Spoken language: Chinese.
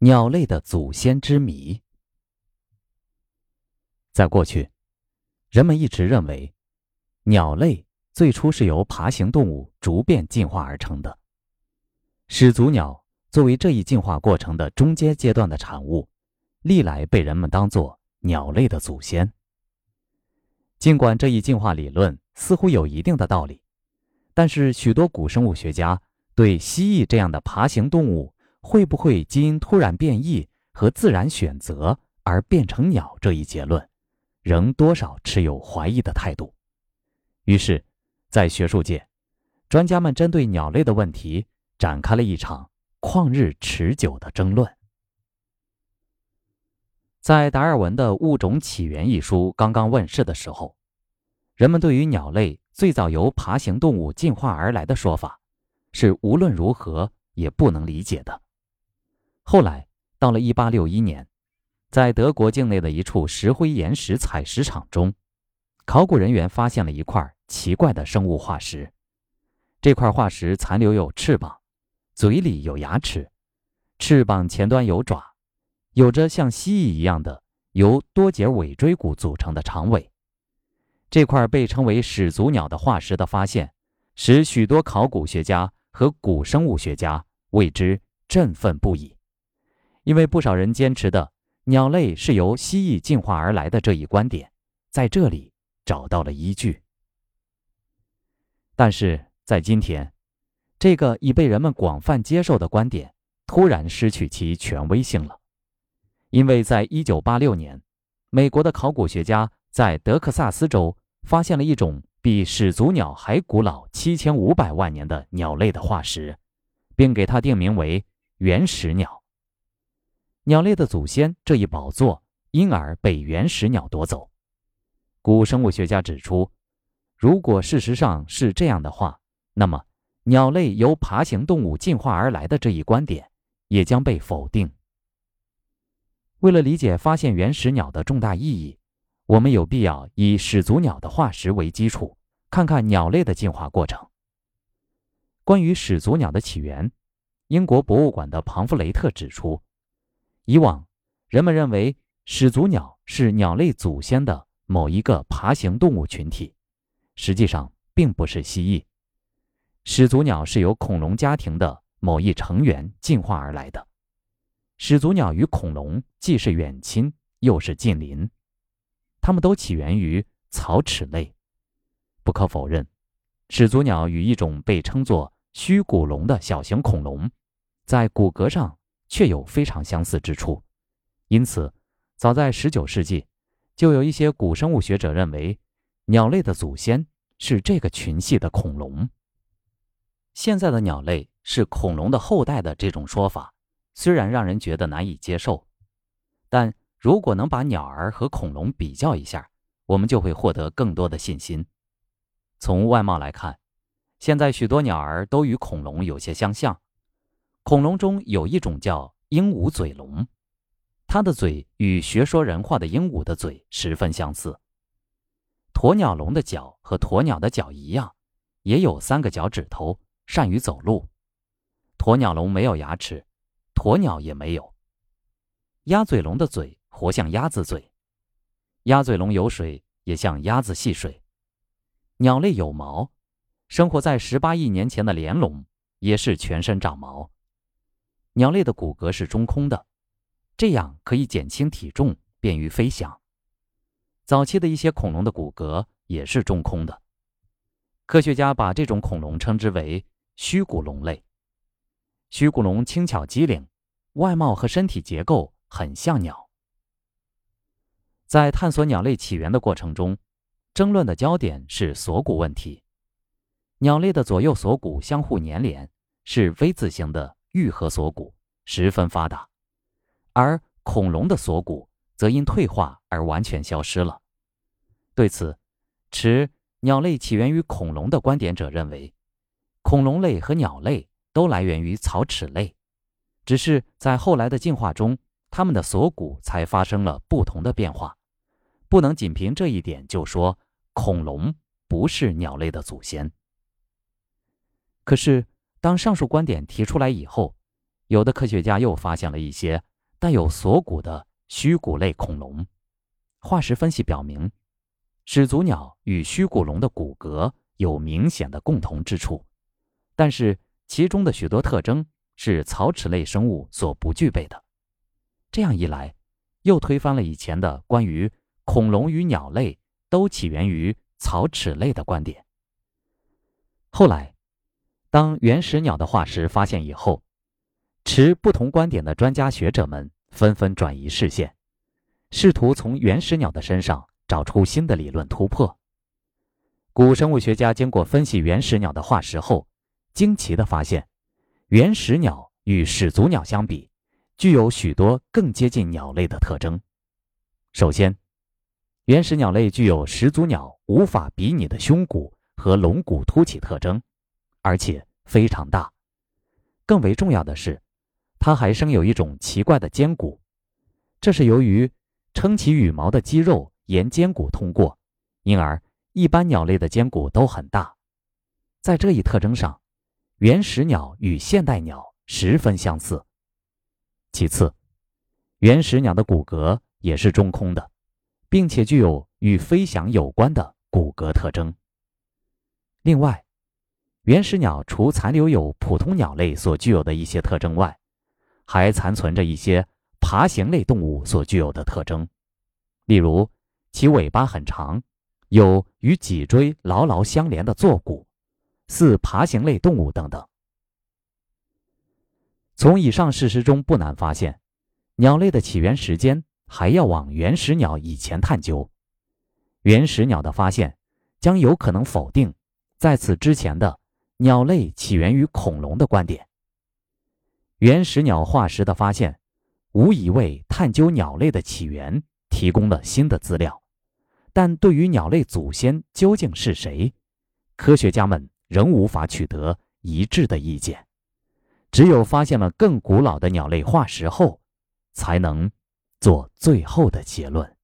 鸟类的祖先之谜。在过去，人们一直认为，鸟类最初是由爬行动物逐变进化而成的。始祖鸟作为这一进化过程的中间阶段的产物，历来被人们当作鸟类的祖先。尽管这一进化理论似乎有一定的道理，但是许多古生物学家对蜥蜴这样的爬行动物。会不会基因突然变异和自然选择而变成鸟这一结论，仍多少持有怀疑的态度。于是，在学术界，专家们针对鸟类的问题展开了一场旷日持久的争论。在达尔文的《物种起源》一书刚刚问世的时候，人们对于鸟类最早由爬行动物进化而来的说法，是无论如何也不能理解的。后来，到了1861年，在德国境内的一处石灰岩石采石场中，考古人员发现了一块奇怪的生物化石。这块化石残留有翅膀，嘴里有牙齿，翅膀前端有爪，有着像蜥蜴一样的由多节尾椎骨组成的长尾。这块被称为始祖鸟的化石的发现，使许多考古学家和古生物学家为之振奋不已。因为不少人坚持的鸟类是由蜥蜴进化而来的这一观点，在这里找到了依据。但是在今天，这个已被人们广泛接受的观点突然失去其权威性了，因为在一九八六年，美国的考古学家在德克萨斯州发现了一种比始祖鸟还古老七千五百万年的鸟类的化石，并给它定名为原始鸟。鸟类的祖先这一宝座因而被原始鸟夺走。古生物学家指出，如果事实上是这样的话，那么鸟类由爬行动物进化而来的这一观点也将被否定。为了理解发现原始鸟的重大意义，我们有必要以始祖鸟的化石为基础，看看鸟类的进化过程。关于始祖鸟的起源，英国博物馆的庞弗雷特指出。以往，人们认为始祖鸟是鸟类祖先的某一个爬行动物群体，实际上并不是蜥蜴。始祖鸟是由恐龙家庭的某一成员进化而来的。始祖鸟与恐龙既是远亲，又是近邻，它们都起源于草齿类。不可否认，始祖鸟与一种被称作虚骨龙的小型恐龙，在骨骼上。却有非常相似之处，因此，早在19世纪，就有一些古生物学者认为，鸟类的祖先是这个群系的恐龙。现在的鸟类是恐龙的后代的这种说法，虽然让人觉得难以接受，但如果能把鸟儿和恐龙比较一下，我们就会获得更多的信心。从外貌来看，现在许多鸟儿都与恐龙有些相像。恐龙中有一种叫鹦鹉嘴龙，它的嘴与学说人话的鹦鹉的嘴十分相似。鸵鸟龙的脚和鸵鸟的脚一样，也有三个脚趾头，善于走路。鸵鸟龙没有牙齿，鸵鸟也没有。鸭嘴龙的嘴活像鸭子嘴，鸭嘴龙有水也像鸭子戏水。鸟类有毛，生活在十八亿年前的连龙也是全身长毛。鸟类的骨骼是中空的，这样可以减轻体重，便于飞翔。早期的一些恐龙的骨骼也是中空的，科学家把这种恐龙称之为虚骨龙类。虚骨龙轻巧机灵，外貌和身体结构很像鸟。在探索鸟类起源的过程中，争论的焦点是锁骨问题。鸟类的左右锁骨相互粘连，是 V 字形的。愈合锁骨十分发达，而恐龙的锁骨则因退化而完全消失了。对此，持鸟类起源于恐龙的观点者认为，恐龙类和鸟类都来源于草齿类，只是在后来的进化中，它们的锁骨才发生了不同的变化。不能仅凭这一点就说恐龙不是鸟类的祖先。可是。当上述观点提出来以后，有的科学家又发现了一些带有锁骨的虚骨类恐龙。化石分析表明，始祖鸟与虚骨龙的骨骼有明显的共同之处，但是其中的许多特征是草齿类生物所不具备的。这样一来，又推翻了以前的关于恐龙与鸟类都起源于草齿类的观点。后来，当原始鸟的化石发现以后，持不同观点的专家学者们纷纷转移视线。试图从原始鸟的身上找出新的理论突破。古生物学家经过分析原始鸟的化石后，惊奇地发现，原始鸟与始祖鸟相比，具有许多更接近鸟类的特征。首先，原始鸟类具有始祖鸟无法比拟的胸骨和龙骨凸起特征，而且非常大。更为重要的是，它还生有一种奇怪的肩骨，这是由于。撑起羽毛的肌肉沿肩骨通过，因而一般鸟类的肩骨都很大。在这一特征上，原始鸟与现代鸟十分相似。其次，原始鸟的骨骼也是中空的，并且具有与飞翔有关的骨骼特征。另外，原始鸟除残留有普通鸟类所具有的一些特征外，还残存着一些。爬行类动物所具有的特征，例如其尾巴很长，有与脊椎牢牢相连的坐骨，似爬行类动物等等。从以上事实中不难发现，鸟类的起源时间还要往原始鸟以前探究。原始鸟的发现将有可能否定在此之前的鸟类起源于恐龙的观点。原始鸟化石的发现。无疑为探究鸟类的起源提供了新的资料，但对于鸟类祖先究竟是谁，科学家们仍无法取得一致的意见。只有发现了更古老的鸟类化石后，才能做最后的结论。